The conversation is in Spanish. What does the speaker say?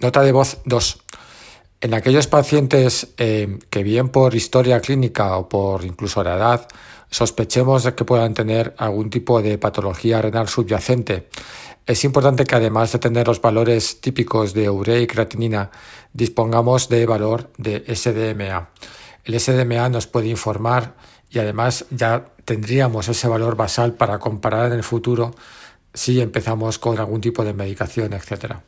Nota de voz 2. En aquellos pacientes eh, que bien por historia clínica o por incluso la edad sospechemos de que puedan tener algún tipo de patología renal subyacente, es importante que además de tener los valores típicos de urea y creatinina, dispongamos de valor de SDMA. El SDMA nos puede informar y además ya tendríamos ese valor basal para comparar en el futuro si empezamos con algún tipo de medicación, etcétera.